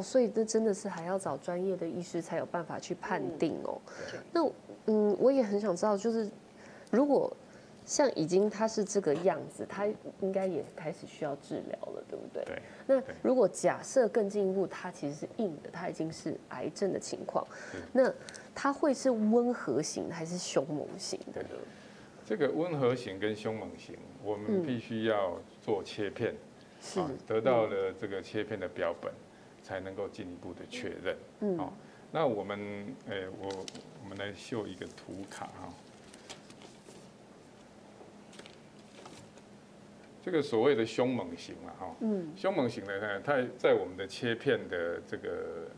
所以这真的是还要找专业的医师才有办法去判定哦。那嗯，我也很想知道，就是如果像已经他是这个样子，他应该也开始需要治疗了，对不对？对。那如果假设更进一步，他其实是硬的，他已经是癌症的情况，那他会是温和型还是凶猛型的呢？这个温和型跟凶猛型，我们必须要做切片，是得到了这个切片的标本。才能够进一步的确认。嗯，好，那我们，诶，我我们来秀一个图卡哈。这个所谓的凶猛型嘛，哈，嗯，凶猛型的呢，它在我们的切片的这个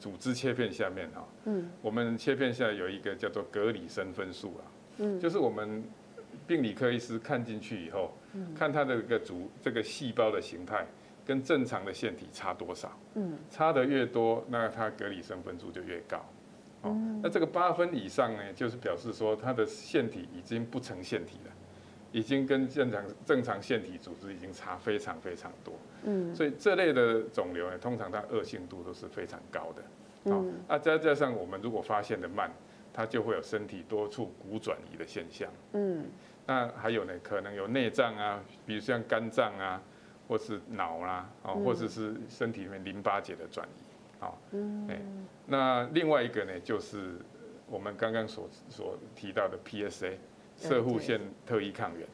组织切片下面哈，嗯，我们切片下有一个叫做格里森分数啊，嗯，就是我们病理科医师看进去以后，嗯，看它的一个组这个细胞的形态。跟正常的腺体差多少？嗯，差的越多，那它格里森分数就越高。哦，那这个八分以上呢，就是表示说它的腺体已经不成腺体了，已经跟正常正常腺体组织已经差非常非常多。嗯，所以这类的肿瘤呢，通常它恶性度都是非常高的。嗯，那再加上我们如果发现的慢，它就会有身体多处骨转移的现象。嗯，那还有呢，可能有内脏啊，比如像肝脏啊。或是脑啦，哦，或者是身体里面淋巴结的转移，啊，哎，那另外一个呢，就是我们刚刚所所提到的 PSA，摄护腺特异抗原。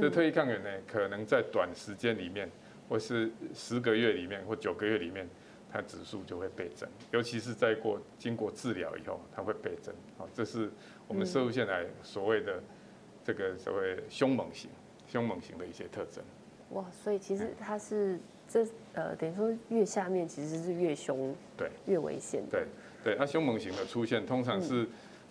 这特异抗原呢，可能在短时间里面，或是十个月里面，或九个月里面，它指数就会倍增，尤其是在过经过治疗以后，它会倍增。好，这是我们射护腺癌所谓的这个所谓凶猛型、凶猛型的一些特征。哇，所以其实它是这呃，等于说越下面其实是越凶，对，越危险。对对，那凶猛型的出现通常是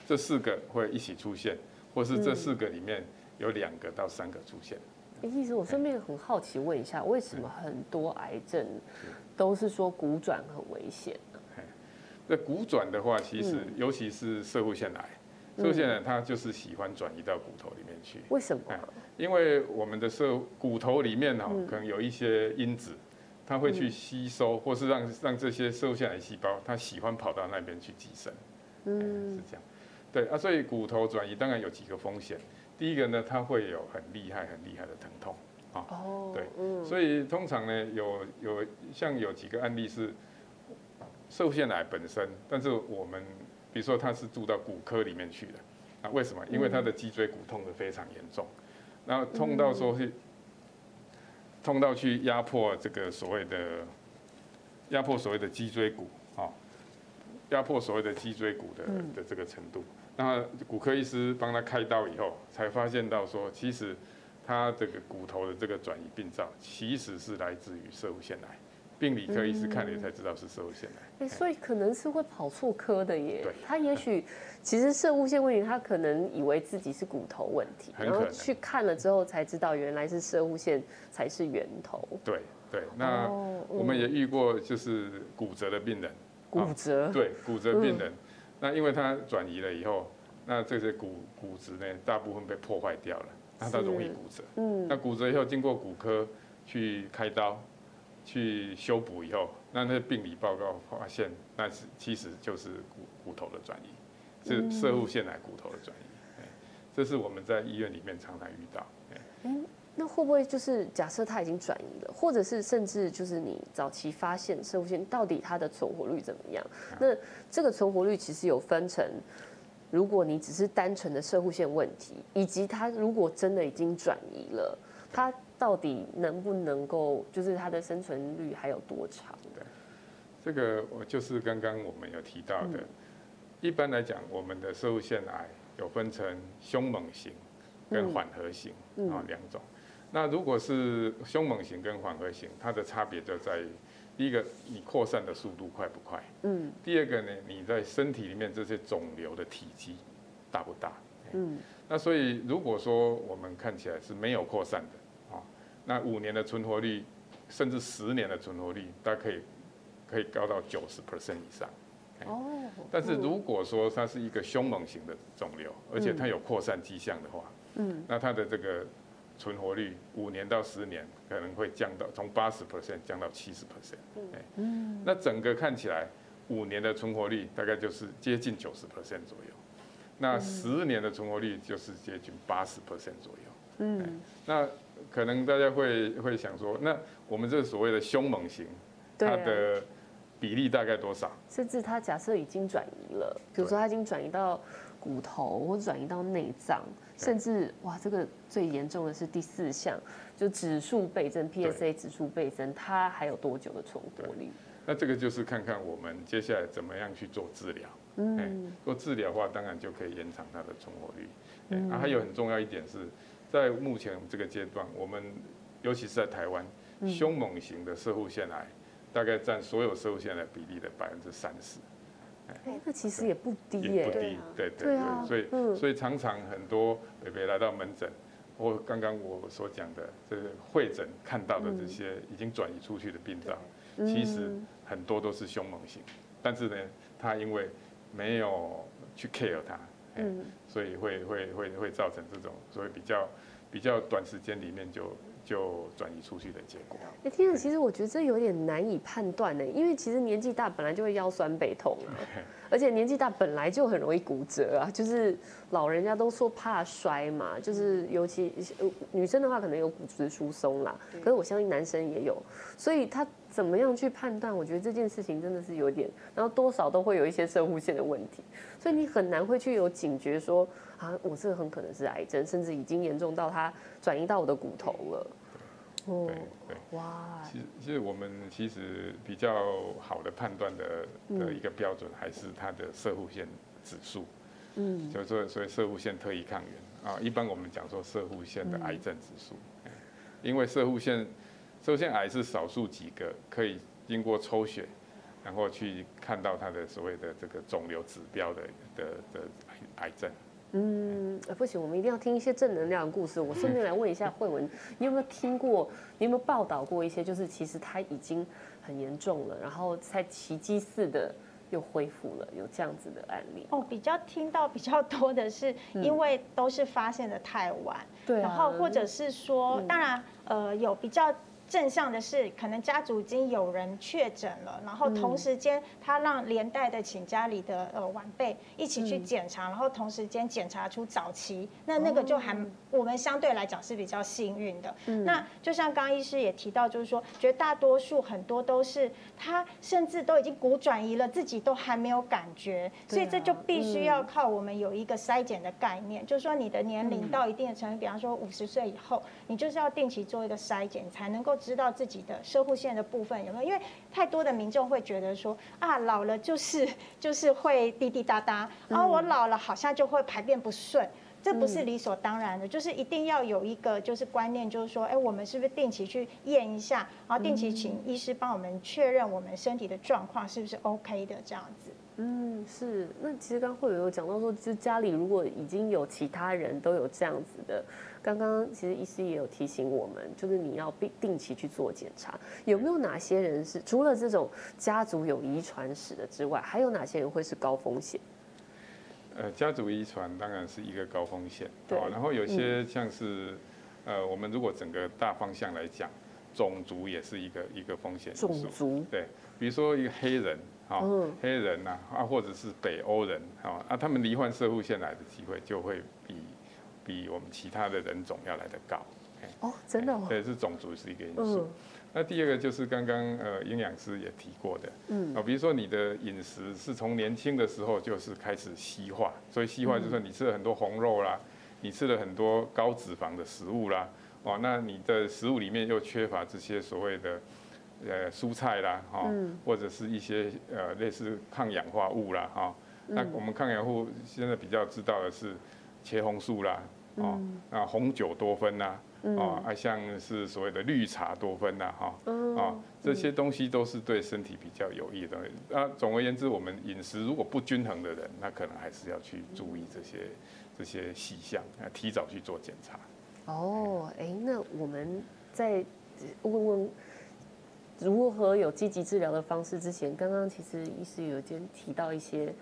这四个会一起出现，嗯、或是这四个里面有两个到三个出现。哎，医师，我顺便很好奇问一下，为什么很多癌症都是说骨转很危险呢？那骨转的话，其实尤其是摄护腺癌。摄护腺癌它就是喜欢转移到骨头里面去。为什么？因为我们的社骨头里面哈，可能有一些因子，它会去吸收，或是让让这些摄护腺癌细胞，它喜欢跑到那边去寄生。嗯，是这样。对啊，所以骨头转移当然有几个风险。第一个呢，它会有很厉害、很厉害的疼痛啊。哦。对。所以通常呢，有有像有几个案例是摄护腺癌本身，但是我们。比如说他是住到骨科里面去的，啊，为什么？因为他的脊椎骨痛的非常严重，然后痛到说是痛到去压迫这个所谓的压迫所谓的脊椎骨啊，压迫所谓的脊椎骨的的这个程度。那骨科医师帮他开刀以后，才发现到说，其实他这个骨头的这个转移病灶，其实是来自于摄护腺癌。病理科医师看了才知道是摄护腺癌，哎，所以可能是会跑错科的耶。对，他也许 其实摄护腺问题，他可能以为自己是骨头问题，然后去看了之后才知道原来是摄护腺才是源头。对对，那我们也遇过就是骨折的病人，骨折，对，骨折病人，那因为他转移了以后，那这些骨骨质呢，大部分被破坏掉了，那他容易骨折。嗯，那骨折以后经过骨科去开刀。去修补以后，那那病理报告发现，那是其实就是骨骨头的转移，是摄护腺癌骨头的转移。这是我们在医院里面常常遇到。嗯，那会不会就是假设它已经转移了，或者是甚至就是你早期发现摄护线到底它的存活率怎么样？那这个存活率其实有分成，如果你只是单纯的射护线问题，以及它如果真的已经转移了，它。到底能不能够，就是它的生存率还有多长？对，这个我就是刚刚我们有提到的。一般来讲，我们的射护腺癌有分成凶猛型跟缓和型啊两种。那如果是凶猛型跟缓和型，它的差别就在于，第一个你扩散的速度快不快？嗯。第二个呢，你在身体里面这些肿瘤的体积大不大？嗯。那所以如果说我们看起来是没有扩散的啊。那五年的存活率，甚至十年的存活率，大概可以可以高到九十 percent 以上，哦。但是如果说它是一个凶猛型的肿瘤，而且它有扩散迹象的话，嗯，那它的这个存活率五年到十年可能会降到从八十 percent 降到七十 percent。嗯。那整个看起来五年的存活率大概就是接近九十 percent 左右，那十年的存活率就是接近八十 percent 左右。嗯。那可能大家会会想说，那我们这个所谓的凶猛型，它的比例大概多少？甚至它假设已经转移了，比如说它已经转移到骨头或转移到内脏，甚至哇，这个最严重的是第四项，就指数倍增，PSA 指数倍增，它还有多久的存活率？那这个就是看看我们接下来怎么样去做治疗。嗯，做治疗的话，当然就可以延长它的存活率。嗯，啊，还有很重要一点是。在目前这个阶段，我们尤其是在台湾，凶猛型的射护腺癌大概占所有射护腺癌比例的百分之三十。哎，那其实也不低耶。不低，对对对。所以所以常常很多北北来到门诊，或刚刚我所讲的这个会诊看到的这些已经转移出去的病灶，其实很多都是凶猛型，但是呢，他因为没有去 care 它。嗯，所以会会会会造成这种所以比较比较短时间里面就就转移出去的结果。哎，天啊，其实我觉得这有点难以判断呢，因为其实年纪大本来就会腰酸背痛啊，而且年纪大本来就很容易骨折啊，就是老人家都说怕摔嘛，就是尤其女生的话可能有骨质疏松啦，可是我相信男生也有，所以他。怎么样去判断？我觉得这件事情真的是有点，然后多少都会有一些射护线的问题，所以你很难会去有警觉说啊，我这个很可能是癌症，甚至已经严重到它转移到我的骨头了。哦，对，哇，其实其实我们其实比较好的判断的的一个标准还是它的射护腺指数，嗯，就是说所以射护腺特异抗原啊，一般我们讲说射护腺的癌症指数，因为射护腺。摄护腺癌是少数几个可以经过抽血，然后去看到它的所谓的这个肿瘤指标的的的癌症。嗯，不行，我们一定要听一些正能量的故事。我顺便来问一下慧文，你有没有听过？你有没有报道过一些？就是其实他已经很严重了，然后才奇迹似的又恢复了，有这样子的案例？哦，比较听到比较多的是，因为都是发现的太晚，对、嗯，然后或者是说，当然，呃，有比较。正向的是，可能家族已经有人确诊了，然后同时间他让连带的请家里的呃晚辈一起去检查，然后同时间检查出早期，那那个就还我们相对来讲是比较幸运的。那就像刚刚医师也提到，就是说绝大多数很多都是他甚至都已经骨转移了，自己都还没有感觉，所以这就必须要靠我们有一个筛检的概念，就是说你的年龄到一定的程度，比方说五十岁以后，你就是要定期做一个筛检，才能够。知道自己的射护线的部分有没有？因为太多的民众会觉得说啊，老了就是 就是会滴滴答答，然后我老了好像就会排便不顺，这不是理所当然的，就是一定要有一个就是观念，就是说，哎，我们是不是定期去验一下，然后定期请医师帮我们确认我们身体的状况是不是 OK 的这样子。嗯，是。那其实刚刚会有讲到说，就家里如果已经有其他人都有这样子的。刚刚其实医师也有提醒我们，就是你要定定期去做检查，有没有哪些人是除了这种家族有遗传史的之外，还有哪些人会是高风险？呃，家族遗传当然是一个高风险，对。然后有些像是，呃，我们如果整个大方向来讲，种族也是一个一个风险。种族对，比如说一个黑人，哈，黑人呐，啊，或者是北欧人，啊，啊，他们罹患摄护腺癌的机会就会比。我们其他的人种要来得高，哦，真的哦，对，是种族是一个因素。嗯、那第二个就是刚刚呃营养师也提过的，嗯，啊，比如说你的饮食是从年轻的时候就是开始西化，所以西化就是说你吃了很多红肉啦，嗯、你吃了很多高脂肪的食物啦，哦，那你的食物里面又缺乏这些所谓的呃蔬菜啦，哈，嗯、或者是一些呃类似抗氧化物啦，哈，那我们抗氧化物现在比较知道的是茄红素啦。哦，那红酒多酚呐，哦，还像是所谓的绿茶多酚呐，哈，啊，这些东西都是对身体比较有益的东西。那总而言之，我们饮食如果不均衡的人，那可能还是要去注意这些这些细项，啊，提早去做检查。哦，哎，那我们在问问如何有积极治疗的方式之前，刚刚其实医师有先提到一些，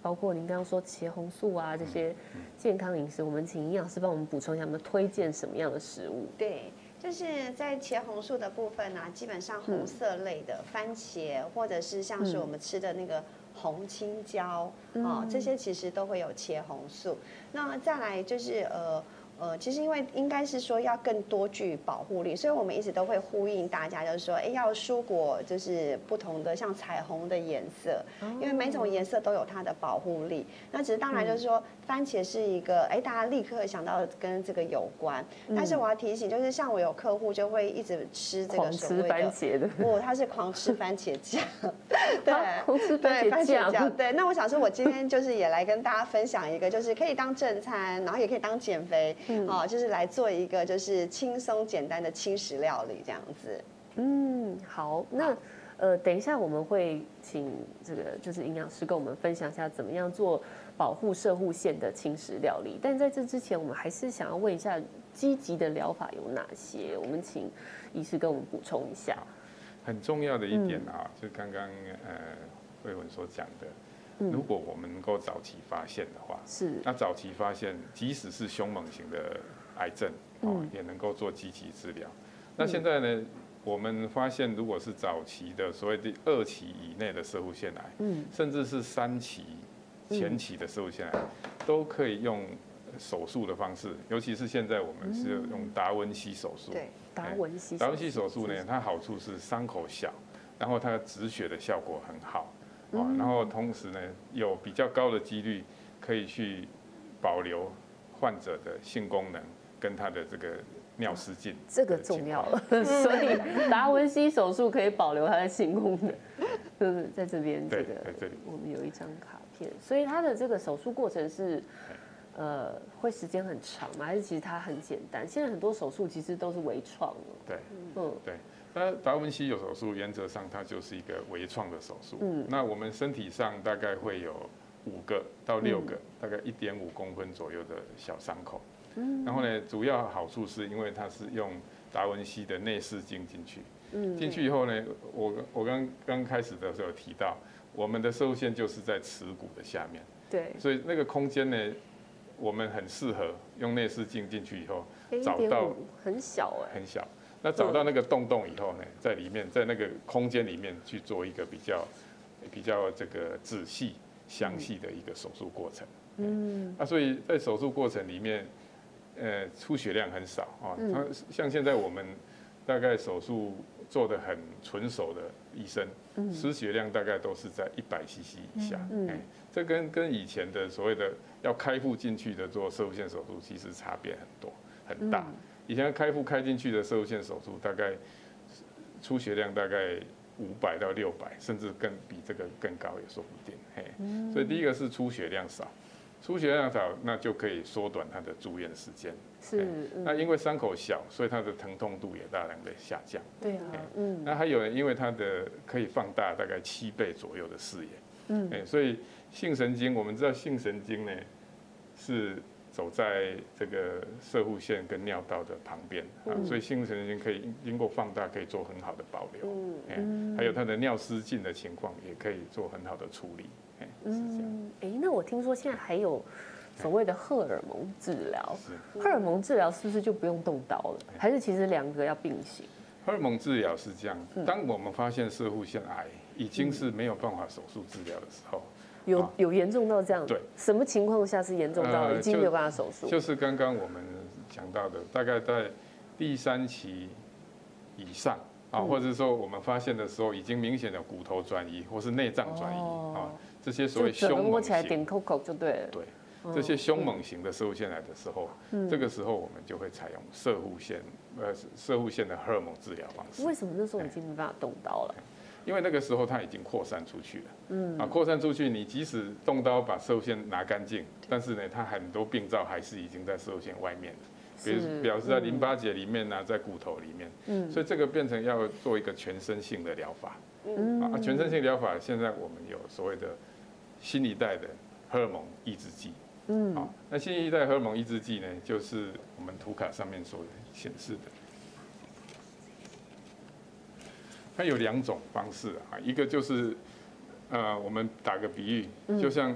包括您刚刚说茄红素啊这些健康饮食，我们请营养师帮我们补充一下，我们推荐什么样的食物？对。就是在茄红素的部分呢、啊，基本上红色类的番茄，或者是像是我们吃的那个红青椒，哦，这些其实都会有茄红素。那再来就是呃。呃，其实因为应该是说要更多具保护力，所以我们一直都会呼应大家，就是说，哎，要蔬果就是不同的像彩虹的颜色，因为每种颜色都有它的保护力。那只是当然就是说，番茄是一个，哎，大家立刻想到跟这个有关。但是我要提醒，就是像我有客户就会一直吃这个所谓的番茄的，不，他是狂吃番茄酱，对，狂吃番茄酱，对。那我想说，我今天就是也来跟大家分享一个，就是可以当正餐，然后也可以当减肥。嗯，哦，就是来做一个就是轻松简单的轻食料理这样子。嗯，好，那呃，等一下我们会请这个就是营养师跟我们分享一下怎么样做保护射护线的轻食料理。但在这之前，我们还是想要问一下积极的疗法有哪些？我们请医师跟我们补充一下。很重要的一点啊，嗯、就刚刚呃慧文所讲的。如果我们能够早期发现的话，是那早期发现，即使是凶猛型的癌症哦，也能够做积极治疗。那现在呢，我们发现，如果是早期的所谓的二期以内的射护腺癌，嗯，甚至是三期前期的射护腺癌，都可以用手术的方式，尤其是现在我们是用达文西手术。对，达文西。达文西手术呢，它好处是伤口小，然后它止血的效果很好。啊，然后同时呢，有比较高的几率可以去保留患者的性功能跟他的这个尿失禁，这个重要了。所以达文西手术可以保留他的性功能，就是在这边这个，在这里我们有一张卡片。所以他的这个手术过程是，呃，会时间很长吗？还是其实它很简单？现在很多手术其实都是微创的。对，嗯，对。那达文西有手术，原则上它就是一个微创的手术。嗯，那我们身体上大概会有五个到六个，大概一点五公分左右的小伤口。嗯，然后呢，主要好处是因为它是用达文西的内视镜进去。嗯，进去以后呢，我我刚刚开始的时候提到，我们的摄护腺就是在耻骨的下面。对，所以那个空间呢，我们很适合用内视镜进去以后找到很小哎，很小。那找到那个洞洞以后呢，在里面，在那个空间里面去做一个比较比较这个仔细详细的一个手术过程。嗯，那所以在手术过程里面，呃，出血量很少啊。它像现在我们大概手术做的很纯熟的医生，失血量大概都是在一百 CC 以下。嗯，这跟跟以前的所谓的要开腹进去的做摄护腺手术，其实差别很多很大。以前开腹开进去的摄护腺手术，大概出血量大概五百到六百，甚至更比这个更高也说不定。嘿，所以第一个是出血量少，出血量少，那就可以缩短他的住院时间。是，那因为伤口小，所以它的疼痛度也大量的下降。对啊，嗯。那还有因为它的可以放大大概七倍左右的视野。嗯。哎，所以性神经，我们知道性神经呢是。走在这个射护腺跟尿道的旁边啊，所以性神经可以经过放大，可以做很好的保留。嗯，还有它的尿失禁的情况，也可以做很好的处理。哎，是这样。哎，那我听说现在还有所谓的荷尔蒙治疗，荷尔蒙治疗是不是就不用动刀了？还是其实两个要并行？荷尔蒙治疗是这样，当我们发现射护腺癌已经是没有办法手术治疗的时候。有有严重到这样？对，什么情况下是严重到已经没有办法手术？就是刚刚我们讲到的，大概在第三期以上啊，或者说我们发现的时候，已经明显的骨头转移或是内脏转移啊，这些所谓凶猛起来点扣扣就对了。对，这些凶猛型的射护腺癌的时候，这个时候我们就会采用射护腺呃射护腺的荷尔蒙治疗方式。为什么那时候已经没办法动刀了？因为那个时候它已经扩散出去了，嗯，啊，扩散出去，你即使动刀把摄护腺拿干净，但是呢，它很多病灶还是已经在摄护腺外面，比如表示在淋巴结里面呢，在骨头里面，嗯，所以这个变成要做一个全身性的疗法，嗯，啊，全身性疗法现在我们有所谓的新一代的荷尔蒙抑制剂，嗯，啊，那新一代荷尔蒙抑制剂呢，就是我们图卡上面所显示的。它有两种方式啊，一个就是，呃，我们打个比喻，就像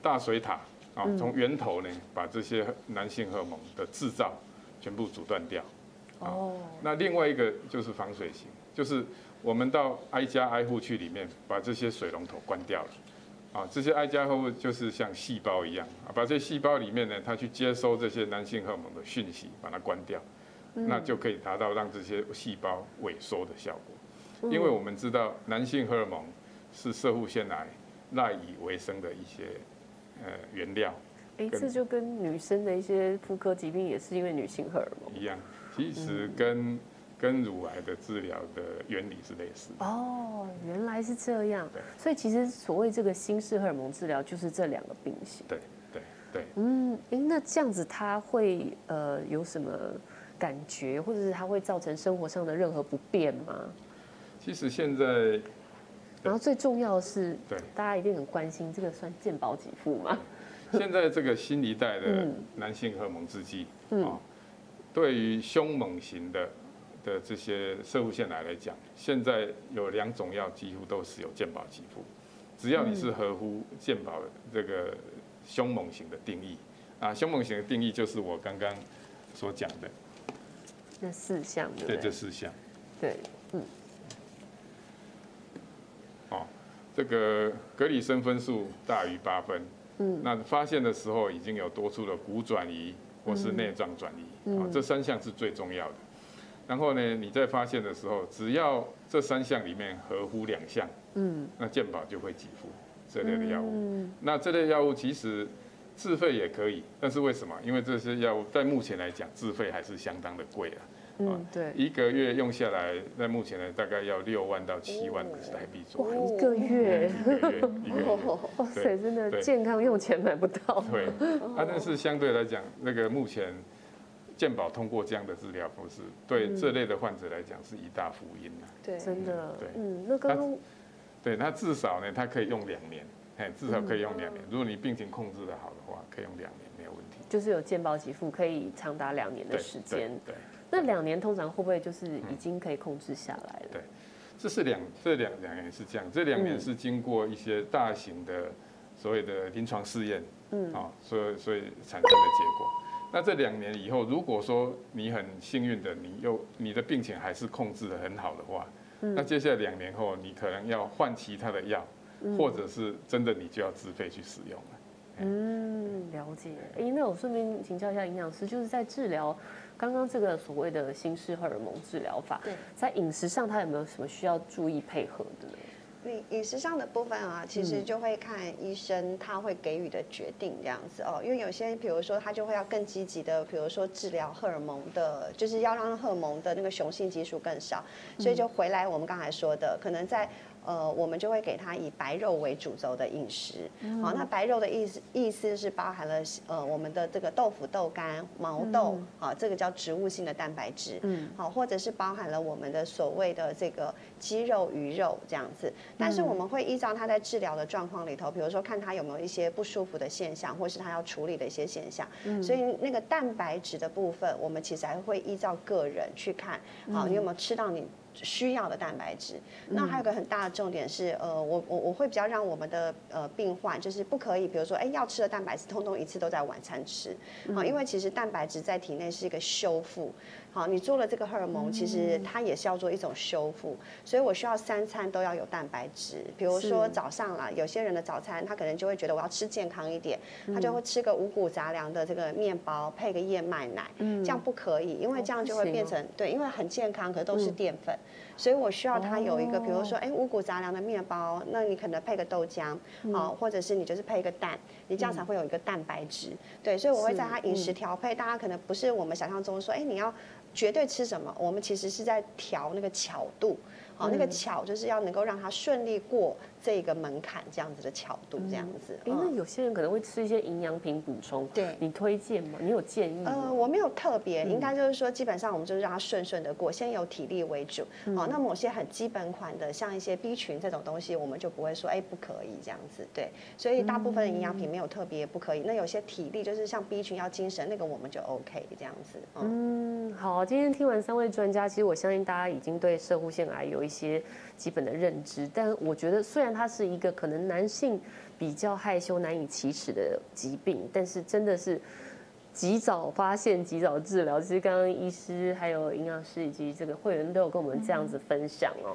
大水塔啊，从源头呢把这些男性荷尔蒙的制造全部阻断掉。哦。那另外一个就是防水型，就是我们到挨家挨户去里面把这些水龙头关掉了。啊，这些挨家挨户就是像细胞一样啊，把这些细胞里面呢，它去接收这些男性荷尔蒙的讯息，把它关掉，那就可以达到让这些细胞萎缩的效果。因为我们知道，男性荷尔蒙是射护腺癌赖以为生的一些呃原料。哎，这就跟女生的一些妇科疾病也是因为女性荷尔蒙一样，其实跟跟乳癌的治疗的原理是类似的。哦，原来是这样。对，所以其实所谓这个新式荷尔蒙治疗就是这两个并行。对对对。嗯，哎，那这样子它会呃有什么感觉，或者是它会造成生活上的任何不便吗？其实现在，然后最重要的是，对，大家一定很关心，这个算健保给付吗？现在这个新一代的男性荷尔蒙制剂，啊，对于凶猛型的的这些射护腺癌来讲，现在有两种药几乎都是有健保给付，只要你是合乎健保这个凶猛型的定义，啊，凶猛型的定义就是我刚刚所讲的那四项，对，这四项，对，嗯。这个格里森分数大于八分，嗯，那发现的时候已经有多处的骨转移或是内脏转移，啊，这三项是最重要的。然后呢，你在发现的时候，只要这三项里面合乎两项，嗯，那健保就会给付这类的药物。那这类药物其实自费也可以，但是为什么？因为这些药物在目前来讲，自费还是相当的贵啊。嗯，对，一个月用下来，那目前呢，大概要六万到七万台币左右。一个月，一个月，一个月，哇塞，真的健康用钱买不到。对，啊，但是相对来讲，那个目前健保通过这样的治疗方式，对这类的患者来讲是一大福音啊。对，真的。对，嗯，那刚刚，对，那至少呢，它可以用两年，哎，至少可以用两年。如果你病情控制的好的话，可以用两年没有问题。就是有健保给付，可以长达两年的时间。对。那两年通常会不会就是已经可以控制下来了？对，这是两这两两年是这样，这两年是经过一些大型的所谓的临床试验，嗯，啊，所以所以产生的结果。那这两年以后，如果说你很幸运的，你又你的病情还是控制的很好的话，那接下来两年后，你可能要换其他的药，或者是真的你就要自费去使用了。嗯，了解。哎，那我顺便请教一下营养师，就是在治疗。刚刚这个所谓的新式荷尔蒙治疗法，在饮食上，它有没有什么需要注意配合的呢？饮饮食上的部分啊，其实就会看医生他会给予的决定这样子哦。因为有些，比如说他就会要更积极的，比如说治疗荷尔蒙的，就是要让荷尔蒙的那个雄性激素更少，所以就回来我们刚才说的，可能在。呃，我们就会给他以白肉为主轴的饮食。好，那白肉的意思意思是包含了呃我们的这个豆腐、豆干、毛豆，好，这个叫植物性的蛋白质。嗯，好，或者是包含了我们的所谓的这个鸡肉、鱼肉这样子。但是我们会依照他在治疗的状况里头，比如说看他有没有一些不舒服的现象，或是他要处理的一些现象。嗯，所以那个蛋白质的部分，我们其实还会依照个人去看，好，你有没有吃到你。需要的蛋白质，那还有个很大的重点是，呃，我我我会比较让我们的呃病患就是不可以，比如说，哎，要吃的蛋白质，通通一次都在晚餐吃，啊，因为其实蛋白质在体内是一个修复。好，你做了这个荷尔蒙，其实它也是要做一种修复，所以我需要三餐都要有蛋白质。比如说早上啦，有些人的早餐他可能就会觉得我要吃健康一点，他就会吃个五谷杂粮的这个面包配个燕麦奶，这样不可以，因为这样就会变成对，因为很健康，可是都是淀粉，所以我需要它有一个，比如说哎五谷杂粮的面包，那你可能配个豆浆，好，或者是你就是配一个蛋，你这样才会有一个蛋白质。对，所以我会在他饮食调配，大家可能不是我们想象中说，哎你要。绝对吃什么？我们其实是在调那个巧度，好，那个巧就是要能够让它顺利过这个门槛这样子的巧度这样子。因为有些人可能会吃一些营养品补充，对，你推荐吗？你有建议吗？呃，我没有特别，应该就是说，基本上我们就是让它顺顺的过，先由体力为主。哦，那某些很基本款的，像一些 B 群这种东西，我们就不会说，哎，不可以这样子。对，所以大部分的营养品没有特别不可以。那有些体力就是像 B 群要精神，那个我们就 OK 这样子。嗯，好，今天听完三位专家，其实我相信大家已经对射护腺癌有一些基本的认知，但我觉得虽然它是一个可能男性比较害羞、难以启齿的疾病，但是真的是及早发现、及早治疗。其实刚刚医师、还有营养师以及这个会员都有跟我们这样子分享哦，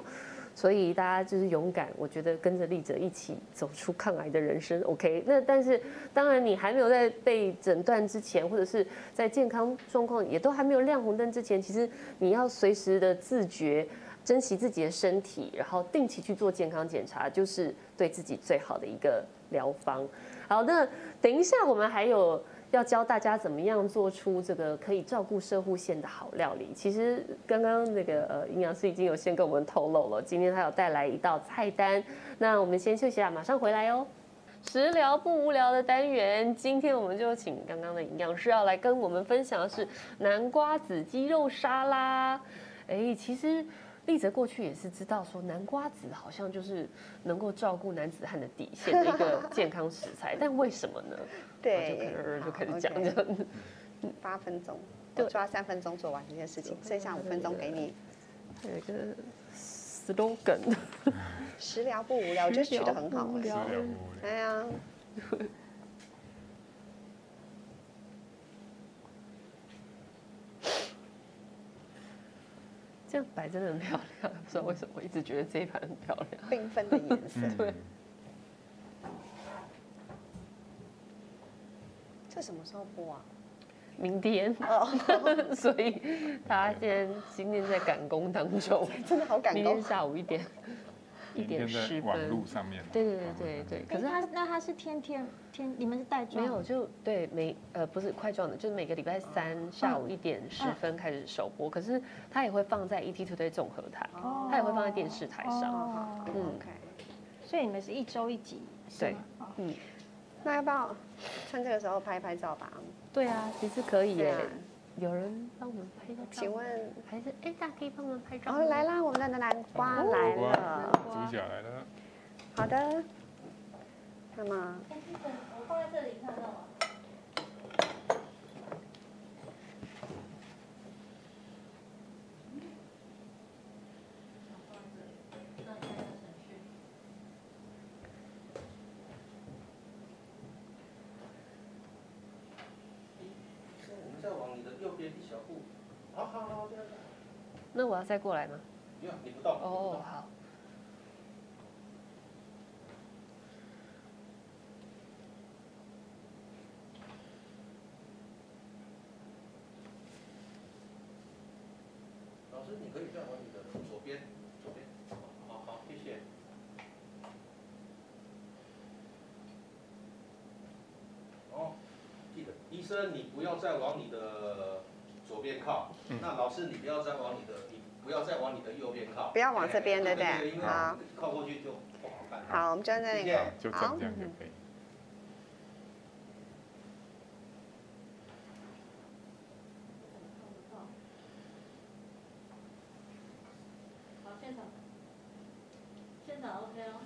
所以大家就是勇敢，我觉得跟着立喆一起走出抗癌的人生。OK，那但是当然你还没有在被诊断之前，或者是在健康状况也都还没有亮红灯之前，其实你要随时的自觉。珍惜自己的身体，然后定期去做健康检查，就是对自己最好的一个疗方。好，那等一下我们还有要教大家怎么样做出这个可以照顾社护线的好料理。其实刚刚那个呃营养师已经有先跟我们透露了，今天他有带来一道菜单。那我们先休息啊，马上回来哦。食疗不无聊的单元，今天我们就请刚刚的营养师要来跟我们分享的是南瓜子鸡肉沙拉。哎，其实。立泽过去也是知道说南瓜子好像就是能够照顾男子汉的底线的一个 健康食材，但为什么呢？对，就开始讲这样子。八分钟，就抓三分钟做完这件事情，剩下五分钟给你。有一个 slogan，食疗不无聊，我觉得取得很好。食疗不无聊哎呀。这样摆真的很漂亮，不知道为什么我一直觉得这一盘很漂亮，缤纷的颜色。对。这什么时候播啊？明天。哦。所以大家现在今天在赶工当中，真的好赶工。明天下午一点。一点十分，网路上面。对对对对对。可是他那他是天天天，你们是带状？没有，就对每呃不是块状的，就是每个礼拜三下午一点十分开始首播。可是他也会放在 ET Today 综合台，他也会放在电视台上。嗯，OK。所以你们是一周一集？对，嗯。那要不要趁这个时候拍拍照吧？对啊，其实可以耶。有人帮我们拍照，请问还是哎，大家可以帮我们拍照。哦，来啦，我们的南瓜来了，主角来了。好的，那么我放在这里，看到吗？那我要再过来吗？不用，你不动。哦，好。老师，你可以再往你的左边，左边。好好，谢谢。哦，记得，医生，你不要再往你的。左边靠，那老师你不要再往你的，你不要再往你的右边靠，不要往这边，对不对？好，靠过去就不好看。好，我们站在那个，好。好，现场，现场 OK 哦。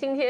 今天我们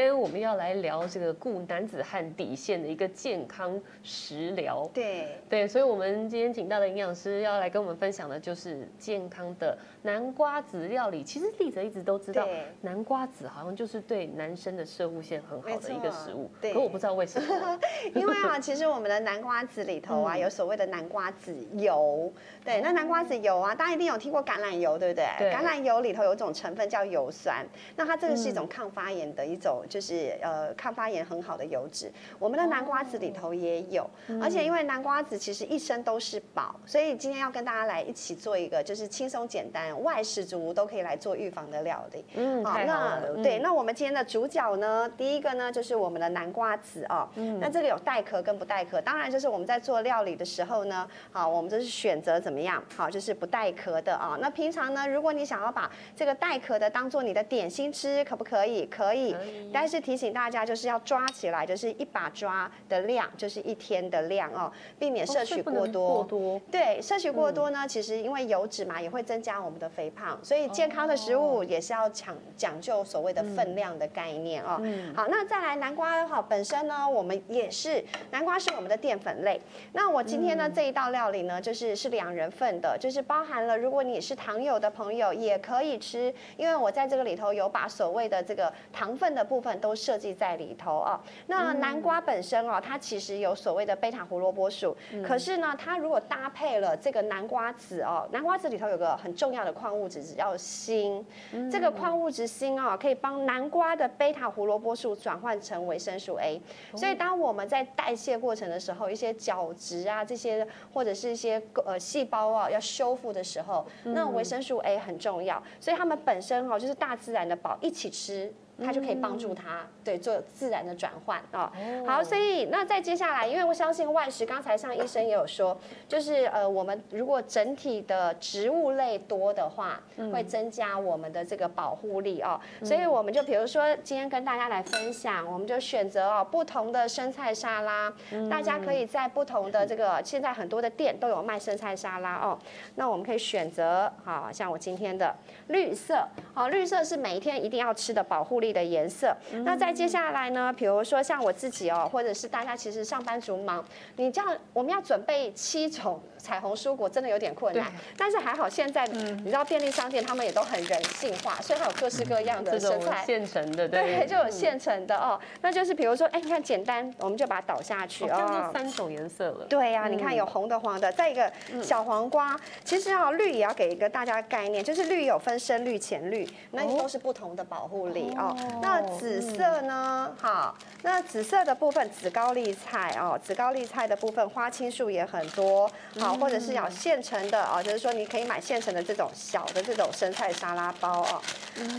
要来聊这个顾男子汉底线的一个健康食疗。对对，所以我们今天请到的营养师要来跟我们分享的就是健康的南瓜子料理。其实立泽一直都知道，南瓜子好像就是对男生的摄物线很好的一个食物。对，可我不知道为什么。因为啊，其实我们的南瓜子里头啊，有所谓的南瓜子油。对，那南瓜子油啊，大家一定有听过橄榄油，对不对？对。橄榄油里头有一种成分叫油酸，那它这个是一种抗发炎的一种就是呃抗发炎很好的油脂，我们的南瓜子里头也有，而且因为南瓜子其实一身都是宝，所以今天要跟大家来一起做一个就是轻松简单，外食族都可以来做预防的料理。嗯，好，那对，那我们今天的主角呢，第一个呢就是我们的南瓜子哦，那这里有带壳跟不带壳，当然就是我们在做料理的时候呢，好，我们就是选择怎么样，好，就是不带壳的啊。那平常呢，如果你想要把这个带壳的当做你的点心吃，可不可以？可以，但是提醒大家就是要抓起来，就是一把抓的量，就是一天的量哦，避免摄取过多。过多。对，摄取过多呢，其实因为油脂嘛，也会增加我们的肥胖，所以健康的食物也是要讲讲究所谓的分量的概念哦。好，那再来南瓜哈，本身呢，我们也是南瓜是我们的淀粉类。那我今天呢这一道料理呢，就是是两人份的，就是包含了如果你是糖友的朋友也可以吃，因为我在这个里头有把所谓的这个糖分的部分都设计在里头啊。那南瓜本身哦，它其实有所谓的贝塔胡萝卜素，可是呢，它如果搭配了这个南瓜籽哦，南瓜籽里头有个很重要的矿物质，叫锌。这个矿物质锌哦，可以帮南瓜的贝塔胡萝卜素转换成维生素 A。所以当我们在代谢过程的时候，一些角质啊这些或者是一些呃细胞啊要修复的时候，那维生素 A 很重要。所以它们本身哦，就是大自然的宝，一起吃。它就可以帮助它，对，做自然的转换啊。好，所以那再接下来，因为我相信外食，刚才像医生也有说，就是呃，我们如果整体的植物类多的话，会增加我们的这个保护力哦。所以我们就比如说今天跟大家来分享，我们就选择哦不同的生菜沙拉，大家可以在不同的这个现在很多的店都有卖生菜沙拉哦。那我们可以选择，好像我今天的绿色，好，绿色是每一天一定要吃的保护力的颜色，那再接下来呢？比如说像我自己哦，或者是大家其实上班族忙，你这样我们要准备七种彩虹蔬果，真的有点困难。但是还好现在你知道便利商店他们也都很人性化，所以它有各式各样的生菜现成的，对，就有现成的哦。那就是比如说，哎，你看简单，我们就把它倒下去哦。三种颜色了。对呀，你看有红的、黄的，再一个小黄瓜，其实啊绿也要给一个大家概念，就是绿有分深绿、浅绿，那都是不同的保护力哦。那紫色呢？好，那紫色的部分，紫高丽菜哦，紫高丽菜的部分，花青素也很多，好，或者是要现成的哦，就是说你可以买现成的这种小的这种生菜沙拉包哦。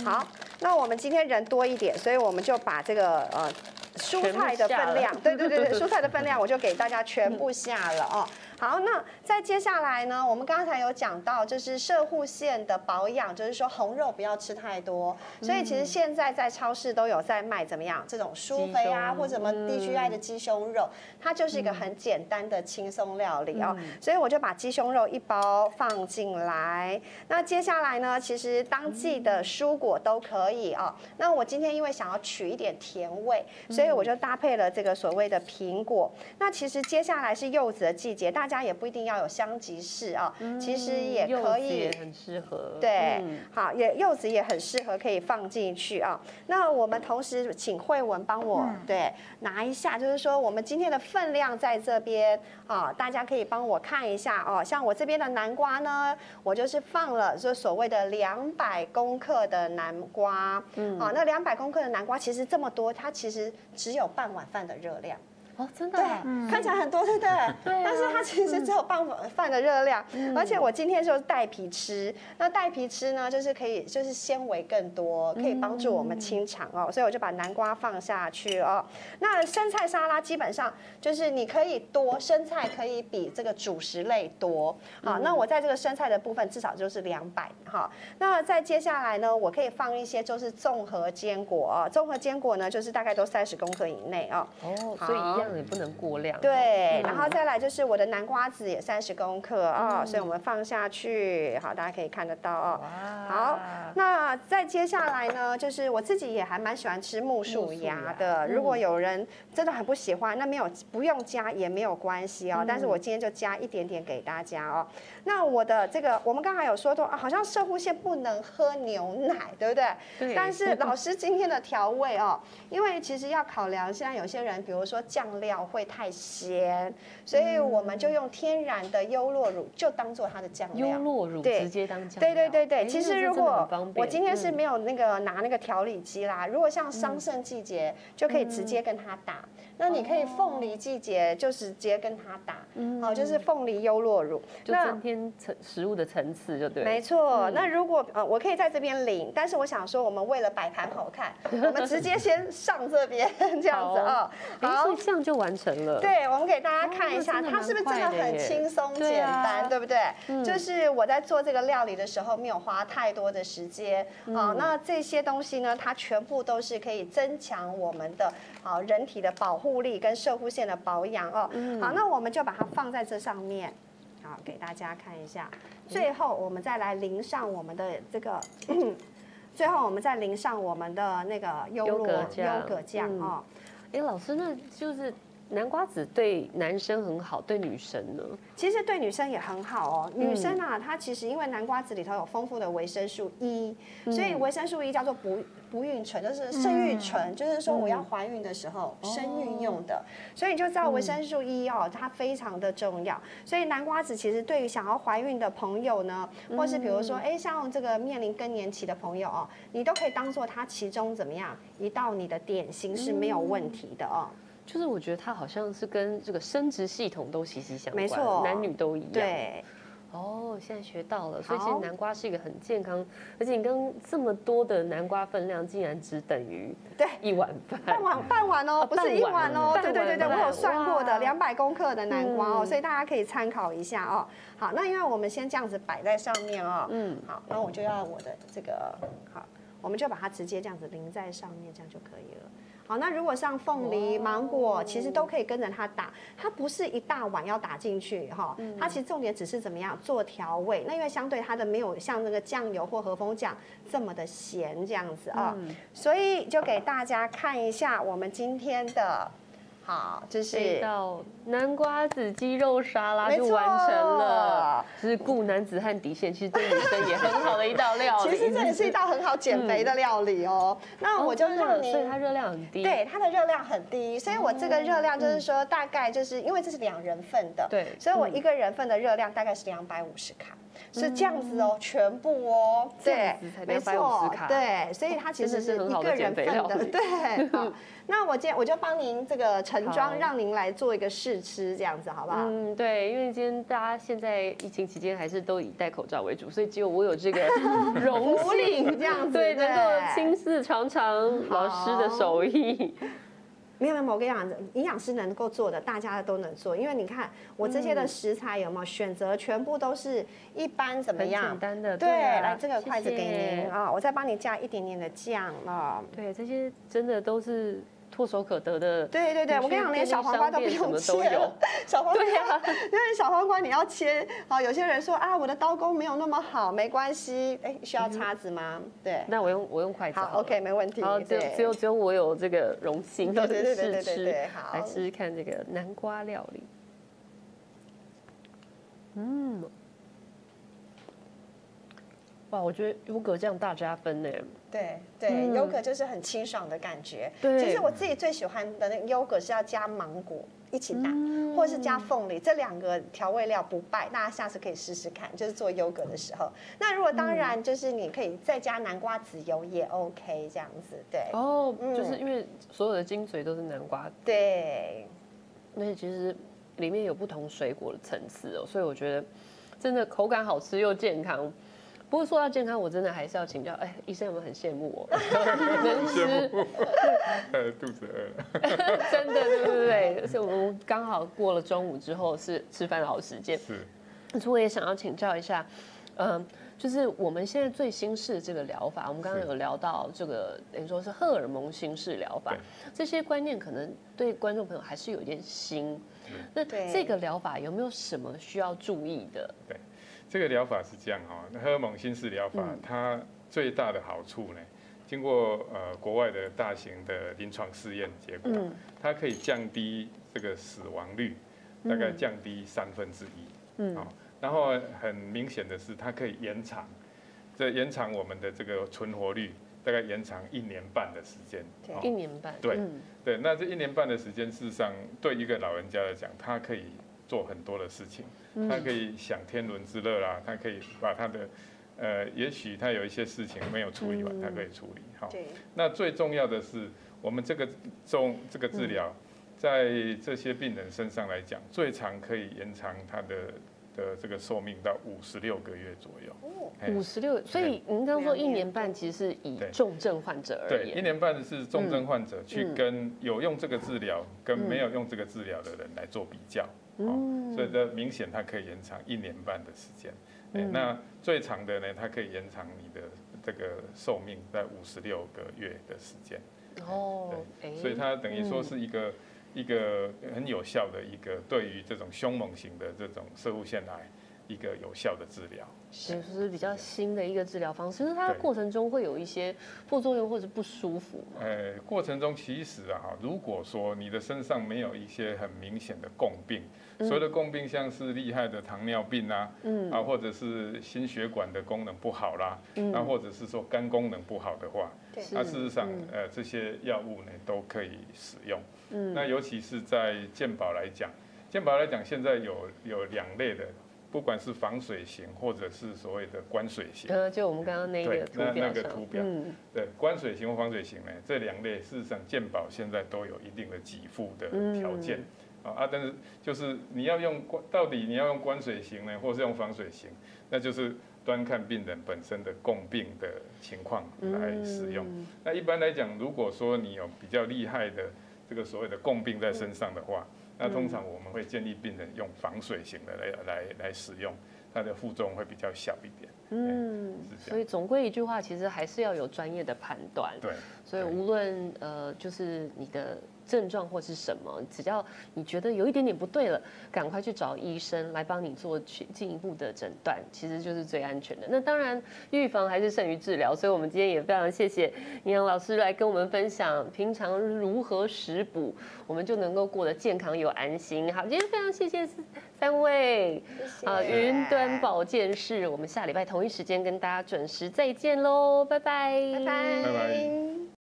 好，那我们今天人多一点，所以我们就把这个呃蔬菜的分量，对对对对，蔬菜的分量我就给大家全部下了哦。好，那再接下来呢？我们刚才有讲到，就是射护线的保养，就是说红肉不要吃太多。所以其实现在在超市都有在卖怎么样这种苏菲啊，或者什么 DGI 的鸡胸肉，它就是一个很简单的轻松料理哦。所以我就把鸡胸肉一包放进来。那接下来呢，其实当季的蔬果都可以哦。那我今天因为想要取一点甜味，所以我就搭配了这个所谓的苹果。那其实接下来是柚子的季节，大家也不一定要有香吉士啊，其实也可以，也很适合。对，好，也柚子也很适合，可以放进去啊。那我们同时请慧文帮我对拿一下，就是说我们今天的分量在这边啊，大家可以帮我看一下哦。像我这边的南瓜呢，我就是放了就所谓的两百公克的南瓜，嗯，啊，那两百公克的南瓜其实这么多，它其实只有半碗饭的热量。哦，真的，对，看起来很多，对不对？对，但是它其实只有半碗饭的热量，而且我今天就是带皮吃，那带皮吃呢，就是可以，就是纤维更多，可以帮助我们清肠哦，所以我就把南瓜放下去哦。那生菜沙拉基本上就是你可以多，生菜可以比这个主食类多，好，那我在这个生菜的部分至少就是两百哈。那再接下来呢，我可以放一些就是综合坚果啊，综合坚果呢就是大概都三十公克以内啊。哦，所以一样。也不能过量。对，然后再来就是我的南瓜子也三十公克啊，所以我们放下去，好，大家可以看得到哦。好，那再接下来呢，就是我自己也还蛮喜欢吃木薯芽的。如果有人真的很不喜欢，那没有不用加也没有关系哦。但是我今天就加一点点给大家哦。那我的这个，我们刚才有说到啊，好像射护线不能喝牛奶，对不对？对。但是老师今天的调味哦，因为其实要考量，现在有些人，比如说酱。酱料会太咸，所以我们就用天然的优酪乳就当做它的酱料。优酪乳直接当酱料。对对对对，其实如果我今天是没有那个拿那个调理机啦，如果像桑葚季节就可以直接跟它打。那你可以凤梨季节就直接跟它打，好，就是凤梨优酪乳，就增添层食物的层次就对。没错，那如果呃我可以在这边领，但是我想说我们为了摆盘好看，我们直接先上这边这样子啊，好，这样就完成了。对，我们给大家看一下，它是不是真的很轻松简单，对不对？就是我在做这个料理的时候没有花太多的时间，好，那这些东西呢，它全部都是可以增强我们的好人体的保护。护理跟射护线的保养哦，好，那我们就把它放在这上面，好，给大家看一下。最后我们再来淋上我们的这个，最后我们再淋上我们的那个优格优格酱哦。哎，老师，那就是。南瓜子对男生很好，对女生呢？其实对女生也很好哦。女生啊，她其实因为南瓜子里头有丰富的维生素 E，所以维生素 E 叫做不不孕醇，就是生育醇，就是说我要怀孕的时候生育用的。所以你就知道维生素 E 哦，它非常的重要。所以南瓜子其实对于想要怀孕的朋友呢，或是比如说哎，像这个面临更年期的朋友哦，你都可以当做它其中怎么样一道你的点心是没有问题的哦。就是我觉得它好像是跟这个生殖系统都息息相关，没错，男女都一样。对，哦，现在学到了，所以其实南瓜是一个很健康，而且你跟这么多的南瓜分量，竟然只等于对一碗饭，半碗 半碗哦，不是一碗哦，对对对对，我有算过的，两百公克的南瓜哦，所以大家可以参考一下哦。好，那因为我们先这样子摆在上面哦，嗯，好，那我就要我的这个好，我们就把它直接这样子淋在上面，这样就可以了。好，那如果像凤梨、芒果，其实都可以跟着它打。它不是一大碗要打进去哈，它其实重点只是怎么样做调味。那因为相对它的没有像那个酱油或和风酱这么的咸这样子啊，所以就给大家看一下我们今天的。好，就是一道南瓜子鸡肉沙拉就完成了，就是顾男子汉底线，其实对女生也很好的一道料理。其实这也是一道很好减肥的料理哦。那我就让你，所以它热量很低。对，它的热量很低，所以我这个热量就是说大概就是因为这是两人份的，对，所以我一个人份的热量大概是两百五十卡。是这样子哦，全部哦，对，没错，对，所以它其实是一个人份的，对。好，那我今天我就帮您这个盛装，让您来做一个试吃，这样子好不好？嗯，对，因为今天大家现在疫情期间还是都以戴口罩为主，所以只有我有这个 荣幸，这样子，对，能够亲自尝尝老师的手艺。没有没有，我跟你讲，营养师能够做的，大家都能做。因为你看我这些的食材有没有选择，全部都是一般怎么样？简单的。对，来这个筷子给您啊，我再帮你加一点点的酱啊。对，这些真的都是。唾手可得的，对对对，我跟你讲，连小黄瓜都不用切，小黄瓜，因为小黄瓜你要切，好，有些人说啊，我的刀工没有那么好，没关系，哎，需要叉子吗？对，那我用我用筷子，好，OK，没问题。好，只有只有只有我有这个荣幸，对对对对对，好，来试试看这个南瓜料理。嗯，哇，我觉得优格这样大加分呢。对对，优格就是很清爽的感觉。对，其实我自己最喜欢的那个优格是要加芒果一起打，或者是加凤梨，这两个调味料不败。大家下次可以试试看，就是做优格的时候。那如果当然就是你可以再加南瓜籽油也 OK，这样子。对哦，就是因为所有的精髓都是南瓜。对，那其实里面有不同水果的层次哦，所以我觉得真的口感好吃又健康。不过说到健康，我真的还是要请教，哎，医生有没有很羡慕我？能吃，肚子饿了，真的 对不对？而且我们刚好过了中午之后是吃饭的好时间。是，可是我也想要请教一下，嗯，就是我们现在最新式这个疗法，我们刚刚有聊到这个等于说是荷尔蒙新式疗法，这些观念可能对观众朋友还是有一点新。那这个疗法有没有什么需要注意的？对。这个疗法是这样哈，荷尔蒙新式疗法它最大的好处呢，经过呃国外的大型的临床试验结果，它可以降低这个死亡率，大概降低三分之一，嗯，然后很明显的是它可以延长，这延长我们的这个存活率，大概延长一年半的时间。一年半。对对，那这一年半的时间，事实上对一个老人家来讲，他可以做很多的事情，他可以享天伦之乐啦，他可以把他的。呃，也许他有一些事情没有处理完，他可以处理好。那最重要的是，我们这个中这个治疗，在这些病人身上来讲，最长可以延长他的的这个寿命到五十六个月左右。五十六，所以您刚刚说一年半，其实是以重症患者而言。对，一年半是重症患者去跟有用这个治疗跟没有用这个治疗的人来做比较。嗯。所以这明显它可以延长一年半的时间。哎、那最长的呢？它可以延长你的这个寿命在五十六个月的时间。哦，对，所以它等于说是一个、嗯、一个很有效的一个对于这种凶猛型的这种射物腺癌一个有效的治疗。是，是比较新的一个治疗方式。其实它的过程中会有一些副作用或者不舒服。呃，过程中其实啊，如果说你的身上没有一些很明显的共病。所谓的共病，像是厉害的糖尿病啊，嗯啊，或者是心血管的功能不好啦，啊，或者是说肝功能不好的话，那事实上，呃，这些药物呢都可以使用。那尤其是在健保来讲，健保来讲，现在有有两类的，不管是防水型或者是所谓的关水型。呃，就我们刚刚那个那那个图表，对，关水型或防水型呢，这两类事实上健保现在都有一定的给付的条件。啊，但是就是你要用关，到底你要用关水型呢，或是用防水型，那就是端看病人本身的共病的情况来使用。嗯、那一般来讲，如果说你有比较厉害的这个所谓的共病在身上的话，嗯、那通常我们会建议病人用防水型的来来来使用，它的负重会比较小一点。嗯，所以总归一句话，其实还是要有专业的判断。对，所以无论呃，就是你的。症状或是什么，只要你觉得有一点点不对了，赶快去找医生来帮你做去进一步的诊断，其实就是最安全的。那当然，预防还是胜于治疗，所以我们今天也非常谢谢营养老师来跟我们分享平常如何食补，我们就能够过得健康又安心。好，今天非常谢谢三位，谢谢啊，云端保健室，我们下礼拜同一时间跟大家准时再见喽，拜拜，拜拜，拜拜。